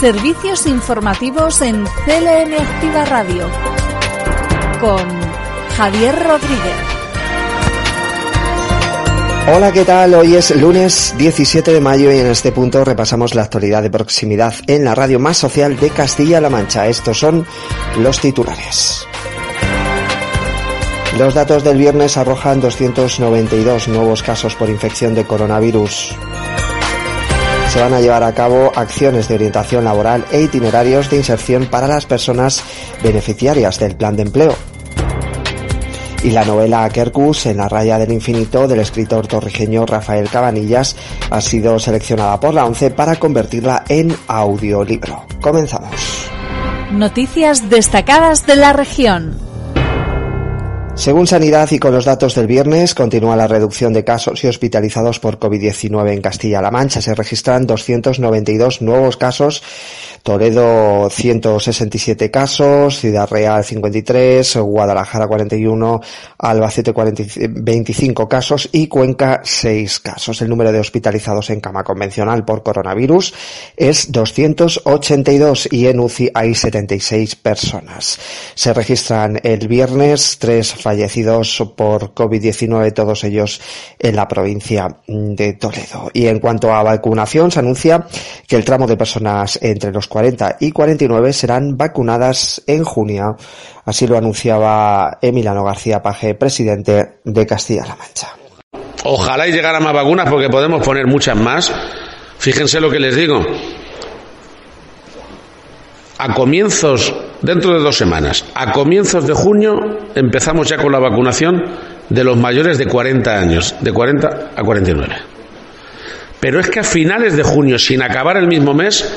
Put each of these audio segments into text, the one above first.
Servicios informativos en CLM Activa Radio con Javier Rodríguez. Hola, ¿qué tal? Hoy es lunes 17 de mayo y en este punto repasamos la actualidad de proximidad en la radio más social de Castilla-La Mancha. Estos son los titulares. Los datos del viernes arrojan 292 nuevos casos por infección de coronavirus se van a llevar a cabo acciones de orientación laboral e itinerarios de inserción para las personas beneficiarias del plan de empleo. Y la novela Kerkus en la raya del infinito del escritor torrijeño Rafael Cabanillas ha sido seleccionada por la ONCE para convertirla en audiolibro. Comenzamos. Noticias destacadas de la región. Según Sanidad y con los datos del viernes, continúa la reducción de casos y hospitalizados por COVID-19 en Castilla-La Mancha. Se registran 292 nuevos casos Toledo 167 casos, Ciudad Real 53, Guadalajara 41, Albacete 25 casos y Cuenca 6 casos. El número de hospitalizados en cama convencional por coronavirus es 282 y en UCI hay 76 personas. Se registran el viernes tres fallecidos por COVID-19, todos ellos en la provincia de Toledo. Y en cuanto a vacunación, se anuncia que el tramo de personas entre los 40 y 49 serán vacunadas en junio. Así lo anunciaba Emiliano García Paje, presidente de Castilla-La Mancha. Ojalá y llegaran más vacunas porque podemos poner muchas más. Fíjense lo que les digo. A comienzos, dentro de dos semanas, a comienzos de junio empezamos ya con la vacunación de los mayores de 40 años, de 40 a 49. Pero es que a finales de junio, sin acabar el mismo mes,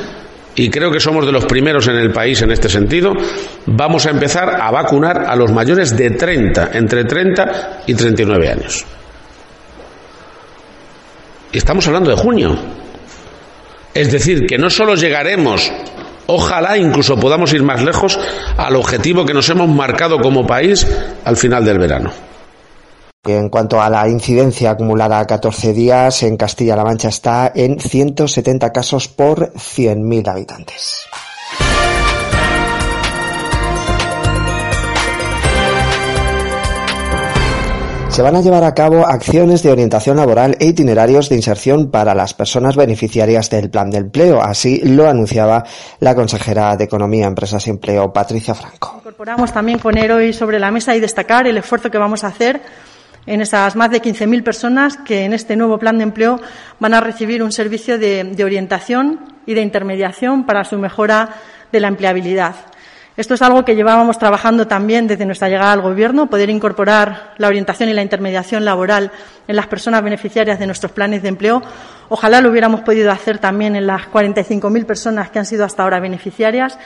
y creo que somos de los primeros en el país en este sentido, vamos a empezar a vacunar a los mayores de 30, entre 30 y 39 años. Y estamos hablando de junio. Es decir, que no solo llegaremos, ojalá incluso podamos ir más lejos al objetivo que nos hemos marcado como país al final del verano. En cuanto a la incidencia acumulada a 14 días, en Castilla-La Mancha está en 170 casos por 100.000 habitantes. Se van a llevar a cabo acciones de orientación laboral e itinerarios de inserción para las personas beneficiarias del plan de empleo. Así lo anunciaba la consejera de Economía, Empresas y Empleo, Patricia Franco. Incorporamos también poner hoy sobre la mesa y destacar el esfuerzo que vamos a hacer en esas más de 15.000 personas que en este nuevo plan de empleo van a recibir un servicio de, de orientación y de intermediación para su mejora de la empleabilidad. Esto es algo que llevábamos trabajando también desde nuestra llegada al Gobierno, poder incorporar la orientación y la intermediación laboral en las personas beneficiarias de nuestros planes de empleo. Ojalá lo hubiéramos podido hacer también en las 45.000 personas que han sido hasta ahora beneficiarias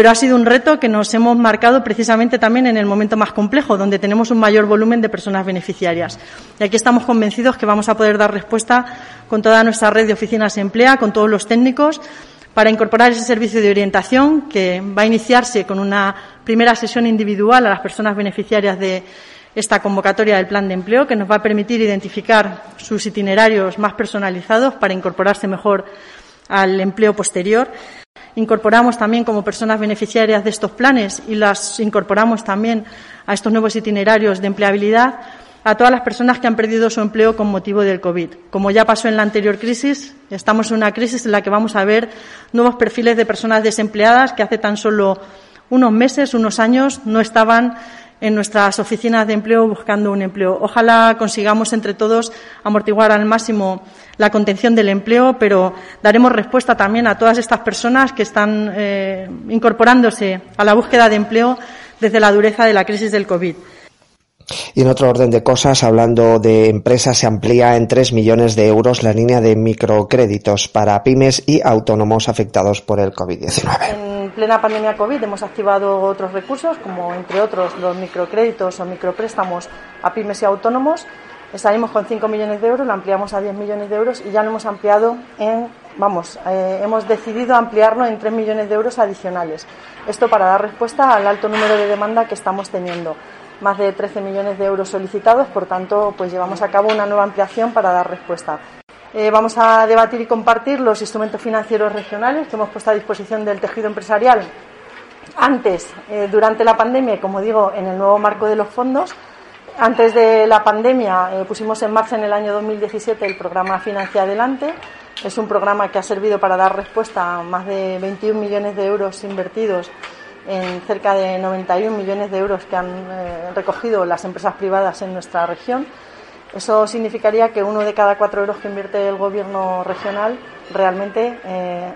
pero ha sido un reto que nos hemos marcado precisamente también en el momento más complejo, donde tenemos un mayor volumen de personas beneficiarias. Y aquí estamos convencidos que vamos a poder dar respuesta con toda nuestra red de oficinas de empleo, con todos los técnicos, para incorporar ese servicio de orientación que va a iniciarse con una primera sesión individual a las personas beneficiarias de esta convocatoria del plan de empleo, que nos va a permitir identificar sus itinerarios más personalizados para incorporarse mejor al empleo posterior. Incorporamos también como personas beneficiarias de estos planes y las incorporamos también a estos nuevos itinerarios de empleabilidad a todas las personas que han perdido su empleo con motivo del COVID. Como ya pasó en la anterior crisis, estamos en una crisis en la que vamos a ver nuevos perfiles de personas desempleadas que hace tan solo unos meses, unos años, no estaban en nuestras oficinas de empleo buscando un empleo. Ojalá consigamos entre todos amortiguar al máximo la contención del empleo, pero daremos respuesta también a todas estas personas que están eh, incorporándose a la búsqueda de empleo desde la dureza de la crisis del COVID. Y en otro orden de cosas, hablando de empresas, se amplía en 3 millones de euros la línea de microcréditos para pymes y autónomos afectados por el COVID-19 en plena pandemia COVID hemos activado otros recursos, como entre otros los microcréditos o micropréstamos a pymes y autónomos. Salimos con 5 millones de euros, lo ampliamos a 10 millones de euros y ya lo hemos ampliado en, vamos, eh, hemos decidido ampliarlo en 3 millones de euros adicionales. Esto para dar respuesta al alto número de demanda que estamos teniendo. Más de 13 millones de euros solicitados, por tanto, pues llevamos a cabo una nueva ampliación para dar respuesta. eh, vamos a debatir y compartir los instrumentos financieros regionales que hemos puesto a disposición del tejido empresarial antes, eh, durante la pandemia y, como digo, en el nuevo marco de los fondos. Antes de la pandemia eh, pusimos en marcha en el año 2017 el programa Financia Adelante. Es un programa que ha servido para dar respuesta a más de 21 millones de euros invertidos en cerca de 91 millones de euros que han eh, recogido las empresas privadas en nuestra región. Eso significaría que uno de cada cuatro euros que invierte el gobierno regional realmente eh,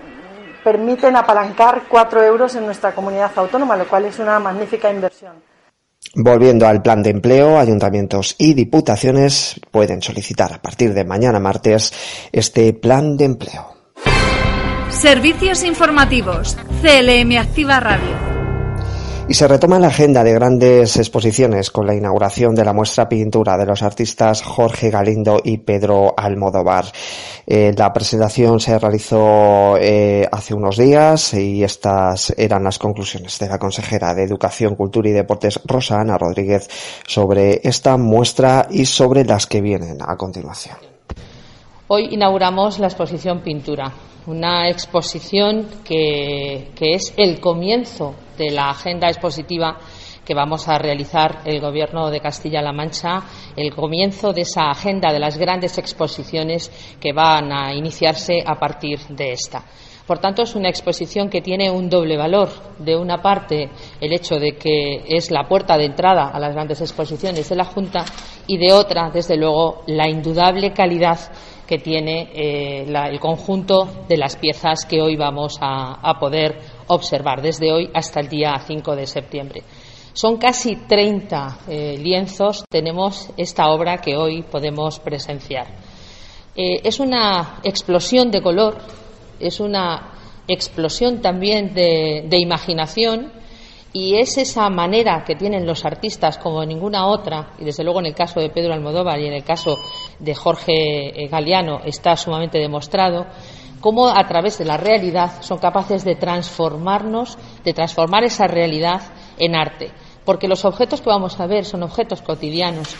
permiten apalancar cuatro euros en nuestra comunidad autónoma, lo cual es una magnífica inversión. Volviendo al plan de empleo, ayuntamientos y diputaciones pueden solicitar a partir de mañana martes este plan de empleo. Servicios informativos. CLM Activa Radio. Y se retoma la agenda de grandes exposiciones con la inauguración de la muestra pintura de los artistas Jorge Galindo y Pedro Almodóvar. Eh, la presentación se realizó eh, hace unos días y estas eran las conclusiones de la consejera de Educación, Cultura y Deportes, Rosa Ana Rodríguez, sobre esta muestra y sobre las que vienen a continuación. Hoy inauguramos la exposición Pintura, una exposición que, es el comienzo de la agenda expositiva que vamos a realizar el Gobierno de Castilla-La Mancha, el comienzo de esa agenda de las grandes exposiciones que van a iniciarse a partir de esta. Por tanto, es una exposición que tiene un doble valor. De una parte, el hecho de que es la puerta de entrada a las grandes exposiciones de la Junta y de otra, desde luego, la indudable calidad que tiene eh, el conjunto de las piezas que hoy vamos a, poder observar desde hoy hasta el día 5 de septiembre. Son casi 30 eh, lienzos, tenemos esta obra que hoy podemos presenciar. Eh, es una explosión de color, es una explosión también de imaginación y es esa manera que tienen los artistas como ninguna otra, y desde luego en el caso de Pedro Almodóvar y en el caso de Jorge eh, Galeano está sumamente demostrado, cómo a través de la realidad son capaces de transformarnos, de transformar esa realidad en arte. Porque los objetos que vamos a ver son objetos cotidianos,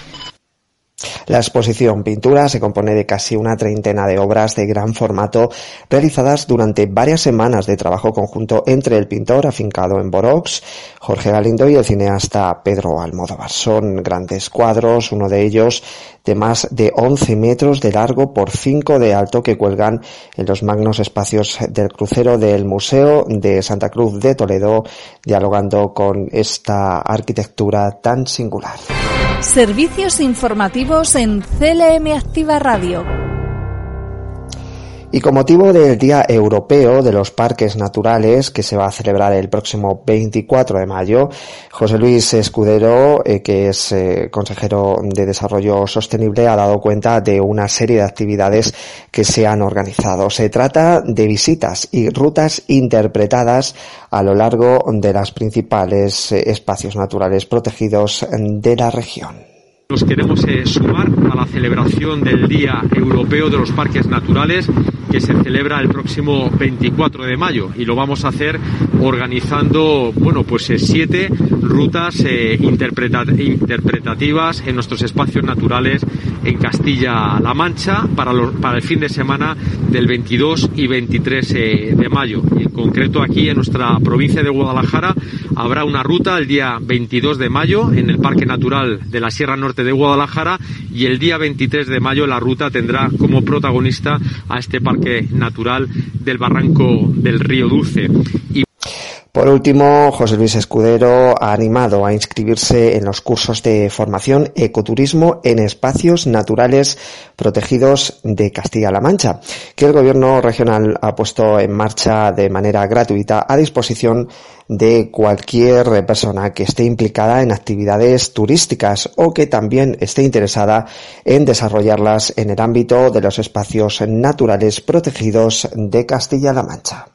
la exposición Pintura se compone de casi una treintena de obras de gran formato realizadas durante varias semanas de trabajo conjunto entre el pintor afincado en Borox, Jorge Galindo y el cineasta Pedro Almodóvar. Son grandes cuadros, uno de ellos de más de 11 metros de largo por 5 de alto que cuelgan en los magnos espacios del crucero del Museo de Santa Cruz de Toledo, dialogando con esta arquitectura tan singular. Servicios informativos en CLM Activa Radio. Y con motivo del Día Europeo de los Parques Naturales, que se va a celebrar el próximo 24 de mayo, José Luis Escudero, eh, que es eh, consejero de Desarrollo Sostenible, ha dado cuenta de una serie de actividades que se han organizado. Se trata de visitas y rutas interpretadas a lo largo de los principales eh, espacios naturales protegidos de la región. Nos queremos eh, sumar a la celebración del Día Europeo de los Parques Naturales que se celebra el próximo 24 de mayo y lo vamos a hacer organizando, bueno, pues eh, siete rutas eh, interpretativas en nuestros espacios naturales en Castilla-La Mancha para, para el fin de semana del 22 y 23 de mayo. En concreto aquí en nuestra provincia de Guadalajara habrá una ruta el día 22 de mayo en el Parque Natural de la Sierra Norte de Guadalajara y el día 23 de mayo la ruta tendrá como protagonista a este parque natural del barranco del río Dulce. Por último, José Luis Escudero ha animado a inscribirse en los cursos de formación ecoturismo en espacios naturales protegidos de Castilla-La Mancha, que el Gobierno regional ha puesto en marcha de manera gratuita a disposición de cualquier persona que esté implicada en actividades turísticas o que también esté interesada en desarrollarlas en el ámbito de los espacios naturales protegidos de Castilla-La Mancha.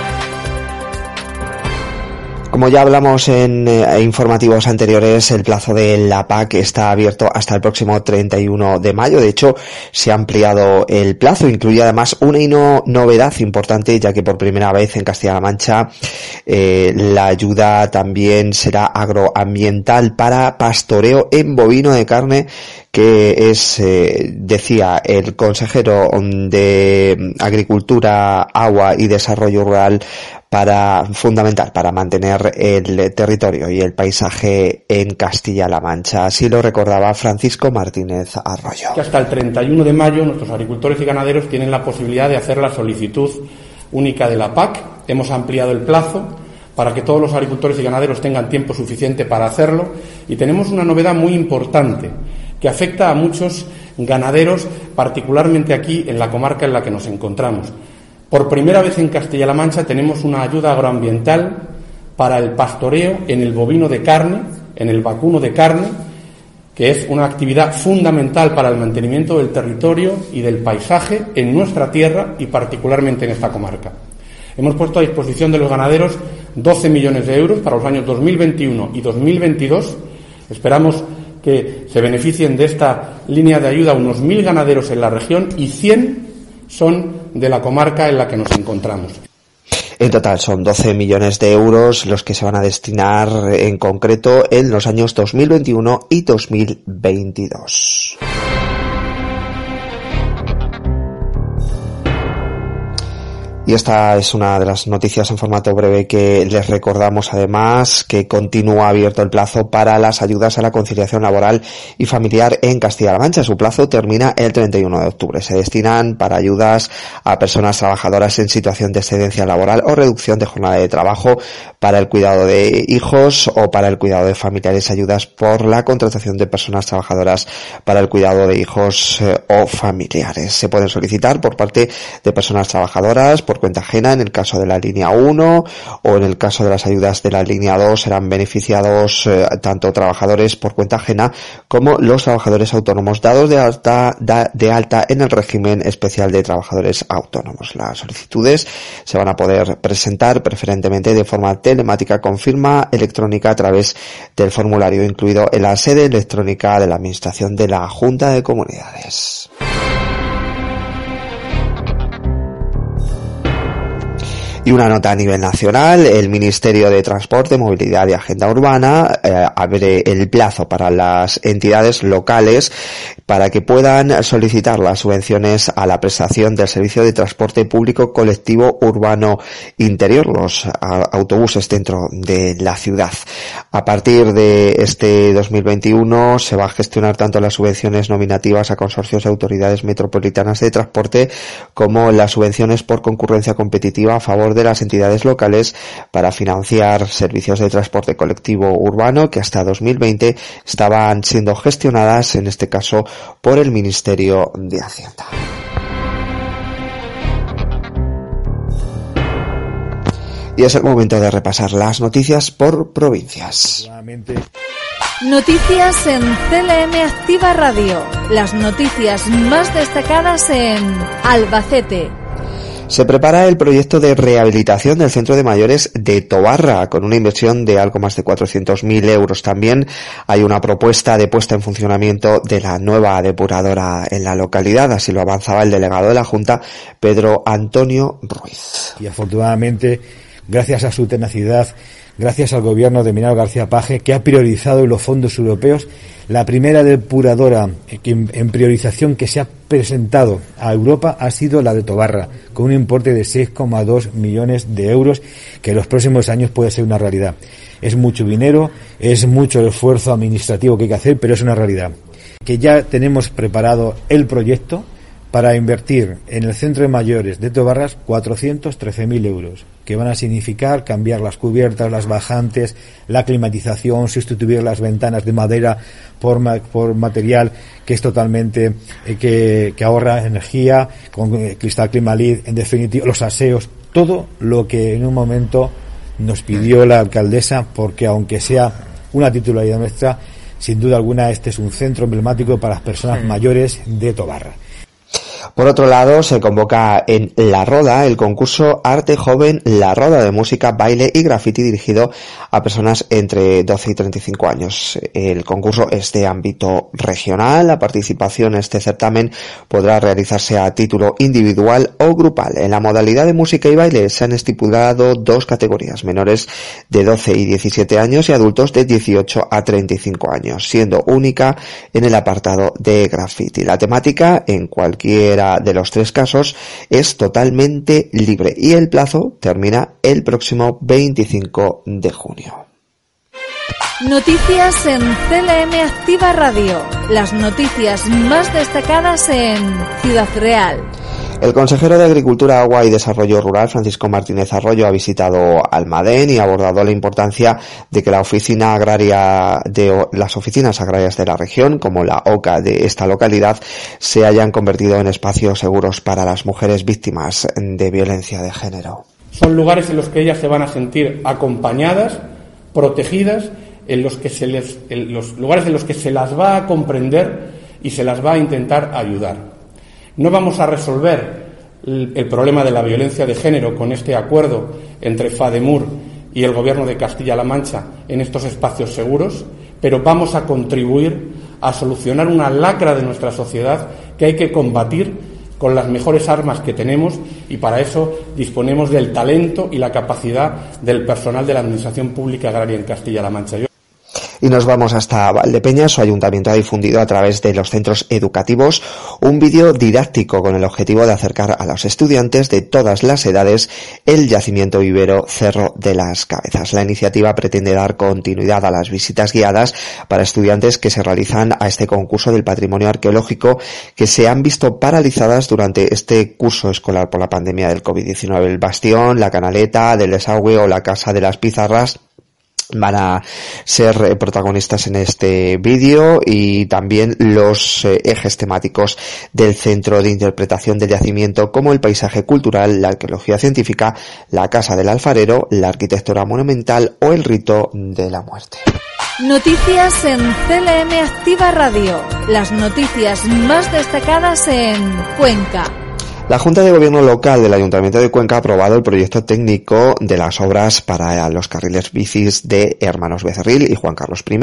Como ya hablamos en eh, informativos anteriores, el plazo de la PAC está abierto hasta el próximo 31 de mayo. De hecho, se ha ampliado el plazo. Incluye además una novedad importante, ya que por primera vez en Castilla-La Mancha eh, la ayuda también será agroambiental para pastoreo en bovino de carne que es, eh, decía el consejero de Agricultura, Agua y Desarrollo Rural, para fundamental para mantener el territorio y el paisaje en Castilla-La Mancha. Así lo recordaba Francisco Martínez Arroyo. Hasta el 31 de mayo nuestros agricultores y ganaderos tienen la posibilidad de hacer la solicitud única de la PAC. Hemos ampliado el plazo para que todos los agricultores y ganaderos tengan tiempo suficiente para hacerlo y tenemos una novedad muy importante que afecta a muchos ganaderos, particularmente aquí en la comarca en la que nos encontramos. Por primera vez en Castilla-La Mancha tenemos una ayuda agroambiental para el pastoreo en el bovino de carne, en el vacuno de carne, que es una actividad fundamental para el mantenimiento del territorio y del paisaje en nuestra tierra y particularmente en esta comarca. Hemos puesto a disposición de los ganaderos 12 millones de euros para los años 2021 y 2022. Esperamos que se beneficien de esta línea de ayuda unos mil ganaderos en la región y 100 son de la comarca en la que nos encontramos. En total son 12 millones de euros los que se van a destinar en concreto en los años 2021 y 2022. Y esta es una de las noticias en formato breve que les recordamos además que continúa abierto el plazo para las ayudas a la conciliación laboral y familiar en Castilla-La Mancha. Su plazo termina el 31 de octubre. Se destinan para ayudas a personas trabajadoras en situación de excedencia laboral o reducción de jornada de trabajo para el cuidado de hijos o para el cuidado de familiares. Ayudas por la contratación de personas trabajadoras para el cuidado de hijos eh, o familiares. Se pueden solicitar por parte de personas trabajadoras por cuenta ajena en el caso de la línea 1 o en el caso de las ayudas de la línea 2 serán beneficiados eh, tanto trabajadores por cuenta ajena como los trabajadores autónomos dados de alta, de alta en el régimen especial de trabajadores autónomos. Las solicitudes se van a poder presentar preferentemente de forma telemática con firma electrónica a través del formulario incluido en la sede electrónica de la Administración de la Junta de Comunidades. Y una nota a nivel nacional, el Ministerio de Transporte, Movilidad y Agenda Urbana eh, abre el plazo para las entidades locales para que puedan solicitar las subvenciones a la prestación del servicio de transporte público colectivo urbano interior, los autobuses dentro de la ciudad. A partir de este 2021 se va a gestionar tanto las subvenciones nominativas a consorcios y autoridades metropolitanas de transporte como las subvenciones por concurrencia competitiva a favor de las entidades locales para financiar servicios de transporte colectivo urbano que hasta 2020 estaban siendo gestionadas, en este caso, por el Ministerio de Hacienda. Y es el momento de repasar las noticias por provincias. Noticias en CLM Activa Radio. Las noticias más destacadas en Albacete, se prepara el proyecto de rehabilitación del centro de mayores de Tobarra con una inversión de algo más de 400.000 euros. También hay una propuesta de puesta en funcionamiento de la nueva depuradora en la localidad. Así lo avanzaba el delegado de la Junta, Pedro Antonio Ruiz. Y afortunadamente, gracias a su tenacidad, gracias al gobierno de Minero García Paje, que ha priorizado en los fondos europeos la primera depuradora en priorización que se ha presentado a Europa ha sido la de Tobarra, con un importe de 6,2 millones de euros que en los próximos años puede ser una realidad. Es mucho dinero, es mucho esfuerzo administrativo que hay que hacer, pero es una realidad. Que ya tenemos preparado el proyecto, para invertir en el centro de mayores de Tobarras 413.000 euros, que van a significar cambiar las cubiertas, las bajantes, la climatización, sustituir las ventanas de madera por, por material que es totalmente, eh, que, que, ahorra energía, con eh, cristal climalid, en definitiva, los aseos, todo lo que en un momento nos pidió la alcaldesa, porque aunque sea una titularidad nuestra, sin duda alguna este es un centro emblemático para las personas mayores de Tobarra. Por otro lado, se convoca en La Roda el concurso Arte Joven La Roda de Música, Baile y Graffiti dirigido a personas entre 12 y 35 años. El concurso es de ámbito regional. La participación en este certamen podrá realizarse a título individual o grupal. En la modalidad de música y baile se han estipulado dos categorías, menores de 12 y 17 años y adultos de 18 a 35 años, siendo única en el apartado de graffiti. La temática en de los tres casos es totalmente libre y el plazo termina el próximo 25 de junio. Noticias en CLM Activa Radio. Las noticias más destacadas en Ciudad Real. El consejero de Agricultura, Agua y Desarrollo Rural, Francisco Martínez Arroyo, ha visitado Almadén y ha abordado la importancia de que la oficina agraria de las oficinas agrarias de la región, como la OCA de esta localidad, se hayan convertido en espacios seguros para las mujeres víctimas de violencia de género. Son lugares en los que ellas se van a sentir acompañadas, protegidas, en los que se les, en los lugares en los que se las va a comprender y se las va a intentar ayudar. No vamos a resolver el problema de la violencia de género con este acuerdo entre FADEMUR y el Gobierno de Castilla-La Mancha en estos espacios seguros, pero vamos a contribuir a solucionar una lacra de nuestra sociedad que hay que combatir con las mejores armas que tenemos y para eso disponemos del talento y la capacidad del personal de la Administración Pública Agraria en Castilla-La Mancha. Y nos vamos hasta Valdepeñas. Su ayuntamiento ha difundido a través de los centros educativos un vídeo didáctico con el objetivo de acercar a los estudiantes de todas las edades el yacimiento vivero Cerro de las Cabezas. La iniciativa pretende dar continuidad a las visitas guiadas para estudiantes que se realizan a este concurso del patrimonio arqueológico que se han visto paralizadas durante este curso escolar por la pandemia del COVID-19. El bastión, la canaleta del desagüe o la casa de las pizarras van a ser eh, protagonistas en este vídeo y también los eh, ejes temáticos del Centro de Interpretación del Yacimiento como el paisaje cultural, la arqueología científica, la casa del alfarero, la arquitectura monumental o el rito de la muerte. Noticias en CLM Activa Radio. Las noticias más destacadas en Cuenca. La Junta de Gobierno Local del Ayuntamiento de Cuenca ha aprobado el proyecto técnico de las obras para los carriles bicis de Hermanos Becerril y Juan Carlos I.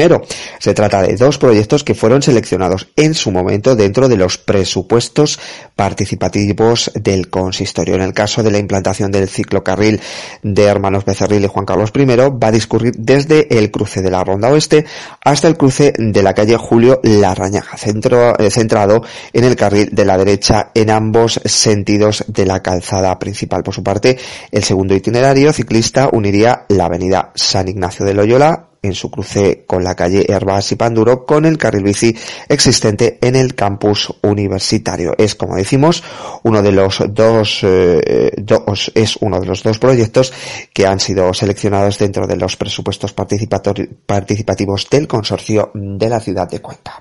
Se trata de dos proyectos que fueron seleccionados en su momento dentro de los presupuestos participativos del consistorio. En el caso de la implantación del ciclocarril de Hermanos Becerril y Juan Carlos I, va a discurrir desde el cruce de la Ronda Oeste hasta el cruce de la calle Julio Larrañaga, centro, eh, centrado en el carril de la derecha en ambos sentidos de la calzada principal. Por su parte, el segundo itinerario ciclista uniría la avenida San Ignacio de Loyola en su cruce con la calle Herbas y Panduro con el carril bici existente en el campus universitario. Es, como decimos, uno de los dos, eh, dos, es uno de los dos proyectos que han sido seleccionados dentro de los presupuestos participativos del consorcio de la ciudad de Cuenca.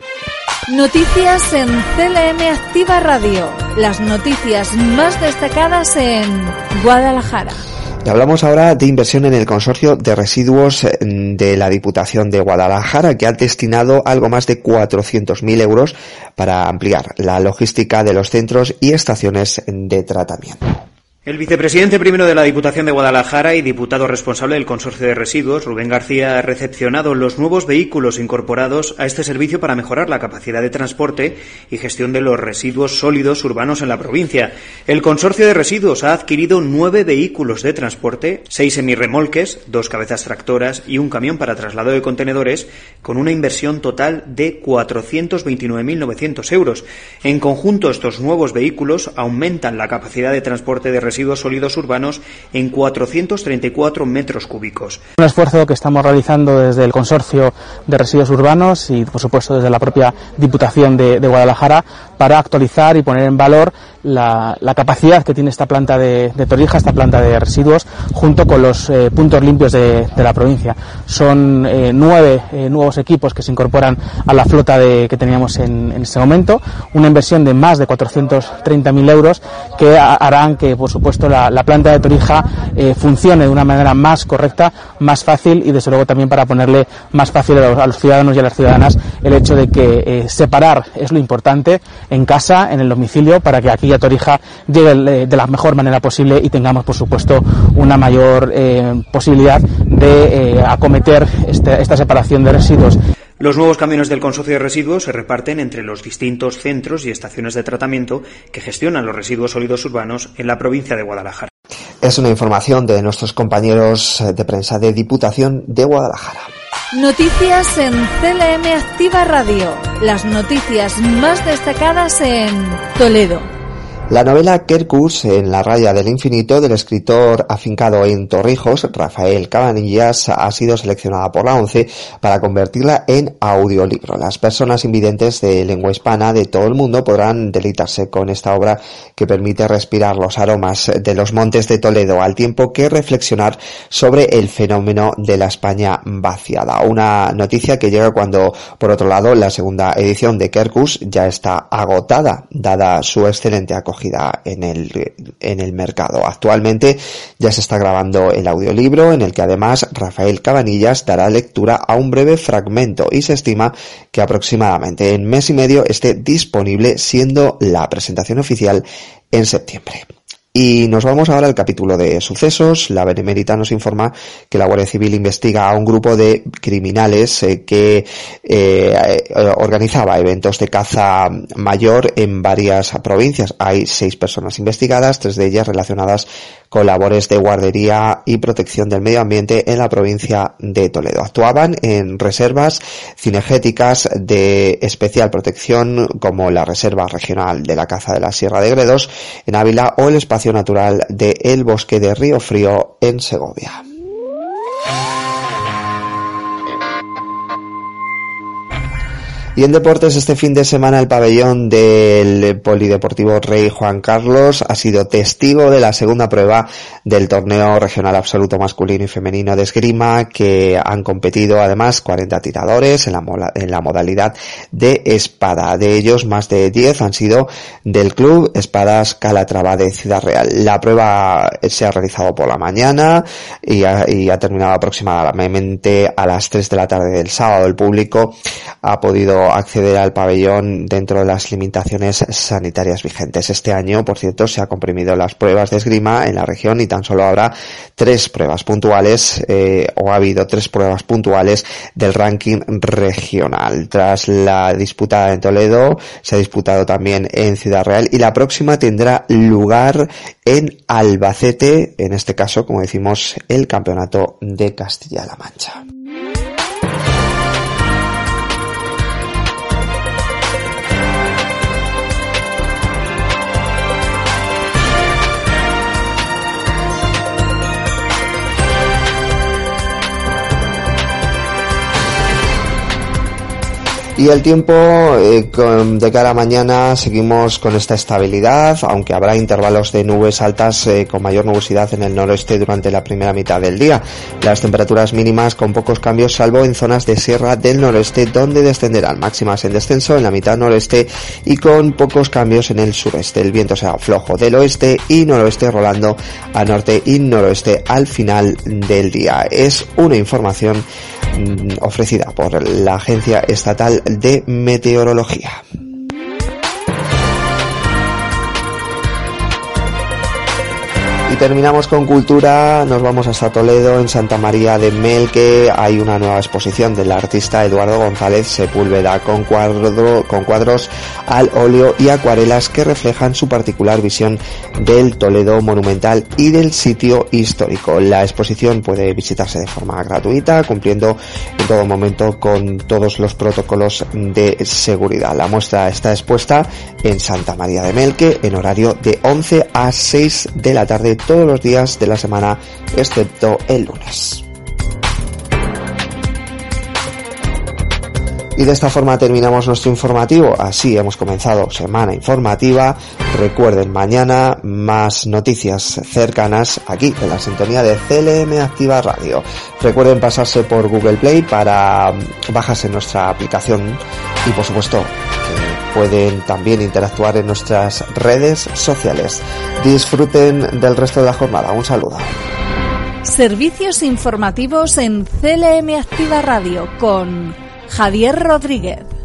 Noticias en CLM Activa Radio. Las noticias más destacadas en Guadalajara. Hablamos ahora de inversión en el consorcio de residuos de la Diputación de Guadalajara, que ha destinado algo más de 400.000 euros para ampliar la logística de los centros y estaciones de tratamiento. El vicepresidente primero de la Diputación de Guadalajara y diputado responsable del Consorcio de Residuos, Rubén García, ha recepcionado los nuevos vehículos incorporados a este servicio para mejorar la capacidad de transporte y gestión de los residuos sólidos urbanos en la provincia. El Consorcio de Residuos ha adquirido nueve vehículos de transporte, seis semirremolques, dos cabezas tractoras y un camión para traslado de contenedores, con una inversión total de 429.900 euros. En conjunto, estos nuevos vehículos aumentan la capacidad de transporte de residuos residuos sólidos urbanos en 434 metros cúbicos. Un esfuerzo que estamos realizando desde el Consorcio de Residuos Urbanos y, por supuesto, desde la propia Diputación de, Guadalajara para actualizar y poner en valor la, capacidad que tiene esta planta de, Torija, esta planta de residuos, junto con los eh, puntos limpios de, la provincia. Son eh, nueve eh, nuevos equipos que se incorporan a la flota que teníamos en, en, este momento, una inversión de más de 430.000 euros que harán que, por supuesto, puesto la, planta de Torija funcione de una manera más correcta, más fácil y desde luego también para ponerle más fácil a los, ciudadanos y a las ciudadanas el hecho de que separar es lo importante, en casa, en el domicilio, para que aquí a Torija llegue de la mejor manera posible y tengamos, por supuesto, una mayor eh, posibilidad de eh, acometer este, esta separación de residuos. Los nuevos camiones del consorcio de residuos se reparten entre los distintos centros y estaciones de tratamiento que gestionan los residuos sólidos urbanos en la provincia de Guadalajara. Es una información de nuestros compañeros de prensa de Diputación de Guadalajara. Noticias en CLM Activa Radio. Las noticias más destacadas en Toledo. La novela Kerkus en la raya del infinito del escritor afincado en Torrijos, Rafael Cabanillas, ha sido seleccionada por la ONCE para convertirla en audiolibro. Las personas invidentes de lengua hispana de todo el mundo podrán deleitarse con esta obra que permite respirar los aromas de los montes de Toledo al tiempo que reflexionar sobre el fenómeno de la España vaciada. Una noticia que llega cuando, por otro lado, la segunda edición de Kerkus ya está agotada, dada su excelente acogida en el, en el mercado. Actualmente ya se está grabando el audiolibro en el que además Rafael Cabanillas dará lectura a un breve fragmento y se estima que aproximadamente en mes y medio esté disponible siendo la presentación oficial en septiembre. Y nos vamos ahora al capítulo de sucesos. La Benemérita nos informa que la Guardia Civil investiga a un grupo de criminales eh, que eh, organizaba eventos de caza mayor en varias provincias. Hay seis personas investigadas, tres de ellas relacionadas con labores de guardería y protección del medio ambiente en la provincia de Toledo. Actuaban en reservas cinegéticas de especial protección como la Reserva Regional de la Caza de la Sierra de Gredos en Ávila o el espacio natural de El Bosque de Río Frío en Segovia. Y en deportes este fin de semana el pabellón del Polideportivo Rey Juan Carlos ha sido testigo de la segunda prueba del torneo regional absoluto masculino y femenino de esgrima que han competido además 40 tiradores en la, en la modalidad de espada. De ellos más de 10 han sido del club Espadas Calatrava de Ciudad Real. La prueba se ha realizado por la mañana y ha, y ha terminado aproximadamente a las 3 de la tarde del sábado. El público ha podido acceder al pabellón dentro de las limitaciones sanitarias vigentes. Este año, por cierto, se ha comprimido las pruebas de esgrima en la región y tan solo habrá tres pruebas puntuales eh, o ha habido tres pruebas puntuales del ranking regional. Tras la disputa en Toledo, se ha disputado también en Ciudad Real y la próxima tendrá lugar en Albacete, en este caso, como decimos, el campeonato de Castilla-La Mancha. Y el tiempo eh, de cara a mañana seguimos con esta estabilidad, aunque habrá intervalos de nubes altas eh, con mayor nubosidad en el noroeste durante la primera mitad del día. Las temperaturas mínimas con pocos cambios salvo en zonas de sierra del noroeste donde descenderán máximas en descenso en la mitad noreste y con pocos cambios en el sureste. El viento será flojo del oeste y noroeste rolando a norte y noroeste al final del día. Es una información ofrecida por la Agencia Estatal de Meteorología. Terminamos con cultura, nos vamos hasta Toledo, en Santa María de Melque, hay una nueva exposición del artista Eduardo González Sepúlveda con, con cuadros al óleo y acuarelas que reflejan su particular visión del Toledo monumental y del sitio histórico. La exposición puede visitarse de forma gratuita, cumpliendo en todo momento con todos los protocolos de seguridad. La muestra está expuesta en Santa María de Melque en horario de 11 a 6 de la tarde todos los días de la semana excepto el lunes. Y de esta forma terminamos nuestro informativo. Así hemos comenzado semana informativa. Recuerden, mañana más noticias cercanas aquí en la sintonía de CLM Activa Radio. Recuerden pasarse por Google Play para bajarse nuestra aplicación y por supuesto pueden también interactuar en nuestras redes sociales. Disfruten del resto de la jornada. Un saludo. Servicios informativos en CLM Activa Radio con Javier Rodríguez.